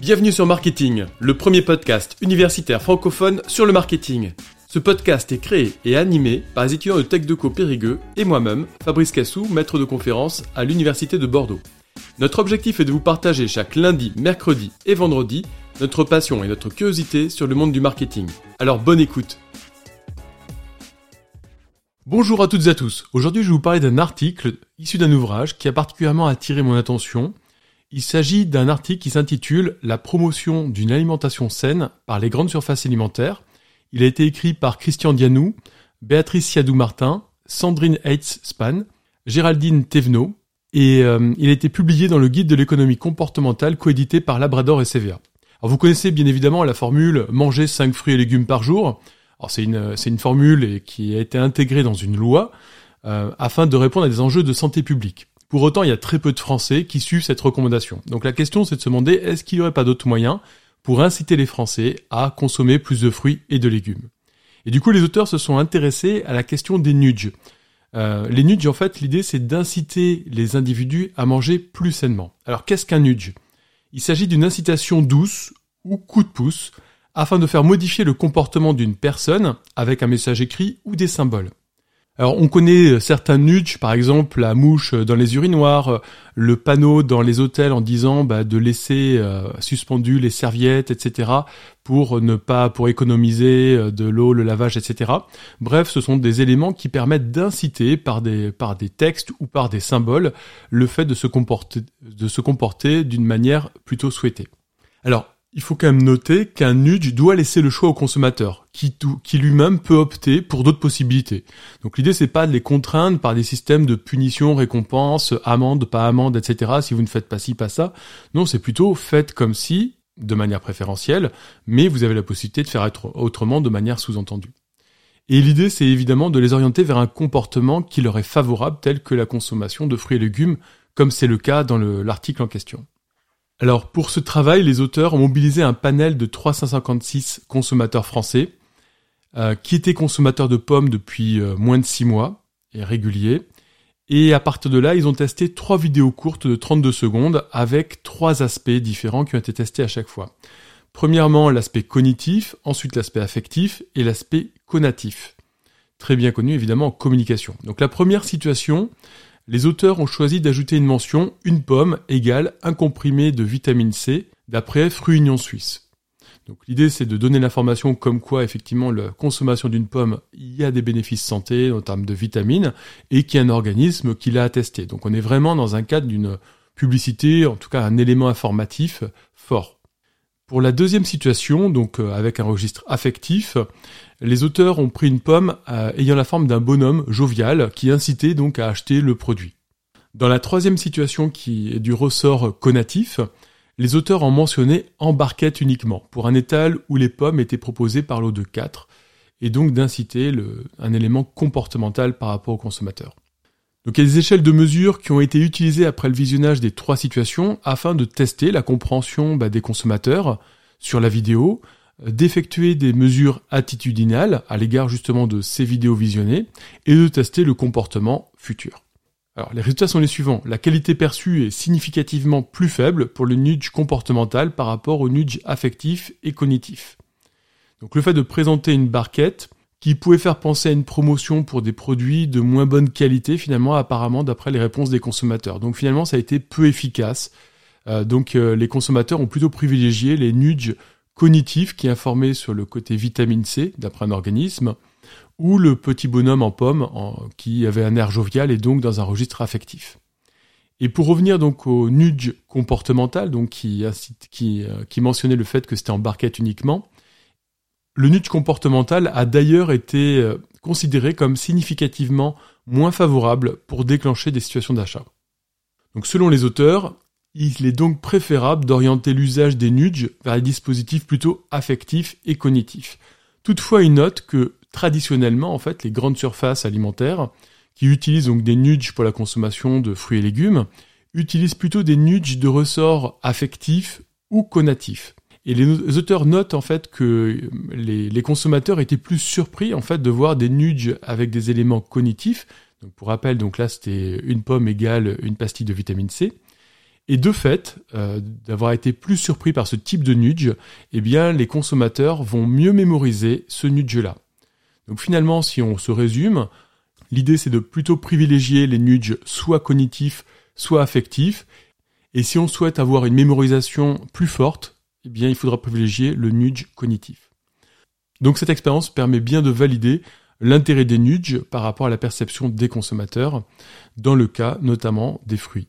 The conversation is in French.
Bienvenue sur Marketing, le premier podcast universitaire francophone sur le marketing. Ce podcast est créé et animé par les étudiants de TechDeco Périgueux et moi-même, Fabrice Cassou, maître de conférence à l'Université de Bordeaux. Notre objectif est de vous partager chaque lundi, mercredi et vendredi notre passion et notre curiosité sur le monde du marketing. Alors bonne écoute Bonjour à toutes et à tous. Aujourd'hui, je vais vous parler d'un article issu d'un ouvrage qui a particulièrement attiré mon attention il s'agit d'un article qui s'intitule La promotion d'une alimentation saine par les grandes surfaces alimentaires. Il a été écrit par Christian Dianou, Béatrice Siadou-Martin, Sandrine Heitz-Span, Géraldine Thévenot, et euh, il a été publié dans le guide de l'économie comportementale coédité par Labrador et CVA. Alors vous connaissez bien évidemment la formule manger 5 fruits et légumes par jour. Alors c'est une, c'est une formule qui a été intégrée dans une loi euh, afin de répondre à des enjeux de santé publique. Pour autant, il y a très peu de Français qui suivent cette recommandation. Donc la question, c'est de se demander, est-ce qu'il n'y aurait pas d'autres moyens pour inciter les Français à consommer plus de fruits et de légumes? Et du coup, les auteurs se sont intéressés à la question des nudges. Euh, les nudges, en fait, l'idée, c'est d'inciter les individus à manger plus sainement. Alors, qu'est-ce qu'un nudge? Il s'agit d'une incitation douce ou coup de pouce afin de faire modifier le comportement d'une personne avec un message écrit ou des symboles. Alors on connaît certains nudges, par exemple la mouche dans les urinoirs, le panneau dans les hôtels en disant bah, de laisser euh, suspendues les serviettes, etc. pour ne pas pour économiser euh, de l'eau, le lavage, etc. Bref, ce sont des éléments qui permettent d'inciter par des par des textes ou par des symboles le fait de se comporter de se comporter d'une manière plutôt souhaitée. Alors il faut quand même noter qu'un nudge doit laisser le choix au consommateur, qui, lui-même peut opter pour d'autres possibilités. Donc l'idée c'est pas de les contraindre par des systèmes de punition, récompense, amende, pas amende, etc. Si vous ne faites pas ci, pas ça. Non, c'est plutôt faites comme si, de manière préférentielle, mais vous avez la possibilité de faire autrement de manière sous-entendue. Et l'idée c'est évidemment de les orienter vers un comportement qui leur est favorable, tel que la consommation de fruits et légumes, comme c'est le cas dans l'article en question. Alors pour ce travail, les auteurs ont mobilisé un panel de 356 consommateurs français euh, qui étaient consommateurs de pommes depuis euh, moins de 6 mois et réguliers. Et à partir de là, ils ont testé trois vidéos courtes de 32 secondes avec trois aspects différents qui ont été testés à chaque fois. Premièrement, l'aspect cognitif, ensuite l'aspect affectif et l'aspect conatif. Très bien connu évidemment en communication. Donc la première situation, les auteurs ont choisi d'ajouter une mention une pomme égale un comprimé de vitamine C d'après Fruit Union Suisse. Donc l'idée c'est de donner l'information comme quoi effectivement la consommation d'une pomme y a des bénéfices santé en termes de vitamines et qu'il y a un organisme qui l'a attesté. Donc on est vraiment dans un cadre d'une publicité, en tout cas un élément informatif fort. Pour la deuxième situation, donc euh, avec un registre affectif, les auteurs ont pris une pomme euh, ayant la forme d'un bonhomme jovial qui incitait donc à acheter le produit. Dans la troisième situation qui est du ressort conatif, les auteurs ont mentionné en barquette uniquement, pour un étal où les pommes étaient proposées par l'eau de 4, et donc d'inciter un élément comportemental par rapport au consommateur. Donc il y a des échelles de mesure qui ont été utilisées après le visionnage des trois situations afin de tester la compréhension bah, des consommateurs sur la vidéo, d'effectuer des mesures attitudinales à l'égard justement de ces vidéos visionnées et de tester le comportement futur. Alors les résultats sont les suivants. La qualité perçue est significativement plus faible pour le nudge comportemental par rapport au nudge affectif et cognitif. Donc le fait de présenter une barquette qui pouvait faire penser à une promotion pour des produits de moins bonne qualité finalement apparemment d'après les réponses des consommateurs. Donc finalement ça a été peu efficace. Euh, donc euh, les consommateurs ont plutôt privilégié les nudges cognitifs qui informaient sur le côté vitamine C d'après un organisme ou le petit bonhomme en pomme qui avait un air jovial et donc dans un registre affectif. Et pour revenir donc au nudge comportemental, donc qui, qui, euh, qui mentionnait le fait que c'était en barquette uniquement, le nudge comportemental a d'ailleurs été euh, considéré comme significativement moins favorable pour déclencher des situations d'achat. Donc selon les auteurs, il est donc préférable d'orienter l'usage des nudges vers des dispositifs plutôt affectifs et cognitifs. Toutefois, il note que traditionnellement, en fait, les grandes surfaces alimentaires, qui utilisent donc des nudges pour la consommation de fruits et légumes, utilisent plutôt des nudges de ressort affectif ou conatif. Et les auteurs notent en fait que les, consommateurs étaient plus surpris en fait de voir des nudges avec des éléments cognitifs. Donc pour rappel, donc là c'était une pomme égale une pastille de vitamine C. Et de fait, euh, d'avoir été plus surpris par ce type de nudge, eh bien, les consommateurs vont mieux mémoriser ce nudge-là. Donc finalement, si on se résume, l'idée c'est de plutôt privilégier les nudges soit cognitifs, soit affectifs. Et si on souhaite avoir une mémorisation plus forte, eh bien, il faudra privilégier le nudge cognitif. Donc cette expérience permet bien de valider l'intérêt des nudges par rapport à la perception des consommateurs, dans le cas notamment des fruits.